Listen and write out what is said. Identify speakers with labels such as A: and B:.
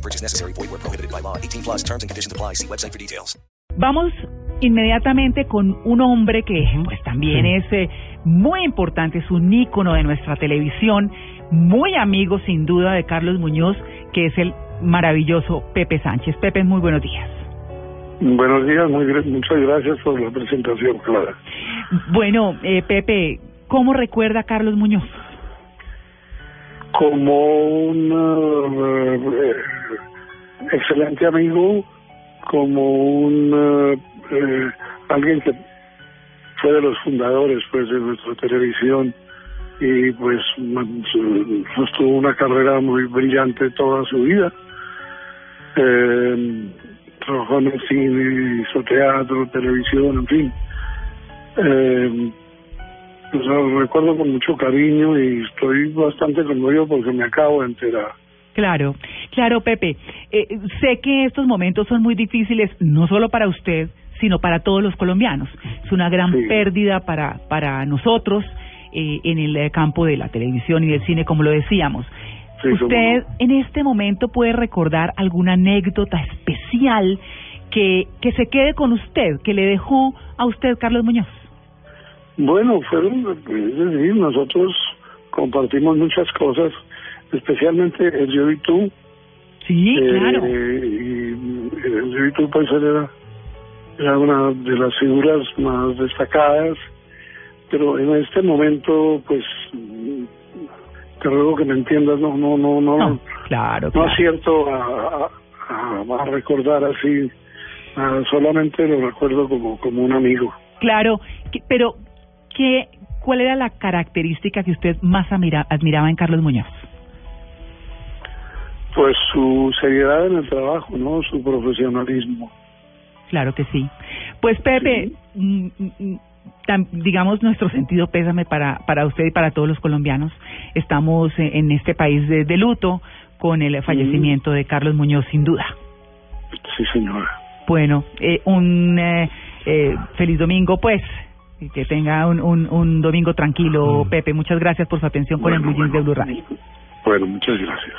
A: No purchase necessary. Void where prohibited by law. 18 plus terms and conditions apply. See website for details.
B: Vamos inmediatamente con un hombre que pues también es eh, muy importante, es un ícono de nuestra televisión, muy amigo sin duda de Carlos Muñoz, que es el maravilloso Pepe Sánchez. Pepe, muy buenos días.
C: Buenos días, muy, muchas gracias por la presentación, Clara.
B: Bueno, eh, Pepe, ¿cómo recuerda a Carlos Muñoz?
C: Como un amigo, como un eh, eh, alguien que fue de los fundadores pues de nuestra televisión y pues su- sostuvo una carrera muy brillante toda su vida. Eh, trabajó en el cine, hizo teatro, televisión, en fin. Eh, pues, lo recuerdo con mucho cariño y estoy bastante conmovido porque me acabo de enterar.
B: Claro, claro, Pepe. Eh, sé que estos momentos son muy difíciles, no solo para usted, sino para todos los colombianos. Es una gran
C: Sí.
B: pérdida para, para nosotros eh, en el eh, campo de la televisión y del cine, como lo decíamos.
C: Sí,
B: ¿Usted en este momento puede recordar alguna anécdota especial que, que se quede con usted, que le dejó a usted Carlos Muñoz?
C: Bueno, fueron, es decir, nosotros compartimos muchas cosas, especialmente el yo y tú.
B: Sí,
C: Eh,
B: claro.
C: Y el yo y tú pues era, era una de las figuras más destacadas, pero en este momento pues te ruego que me entiendas, no, no, no, no,
B: No, claro,
C: no acierto a, a, a- a recordar así, ah, solamente lo recuerdo como, como un amigo.
B: Claro, que- pero ¿qué, ¿cuál era la característica que usted más admira- admiraba en Carlos Muñoz?
C: Pues su seriedad en el trabajo, ¿no? Su profesionalismo.
B: Claro que sí. Pues Pepe, mm, mm, mm, digamos nuestro sentido pésame para, para usted y para todos los colombianos. Estamos eh, en este país de, de luto con el fallecimiento de Carlos Muñoz, sin duda.
C: Sí, señora.
B: Bueno, eh, un eh, eh, feliz domingo, pues. y Que tenga un, un, un domingo tranquilo, Pepe. Muchas gracias por su atención con el
C: Bueno,
B: Blue Jeans de
C: bueno.
B: Blue Radio.
C: Bueno, muchas gracias.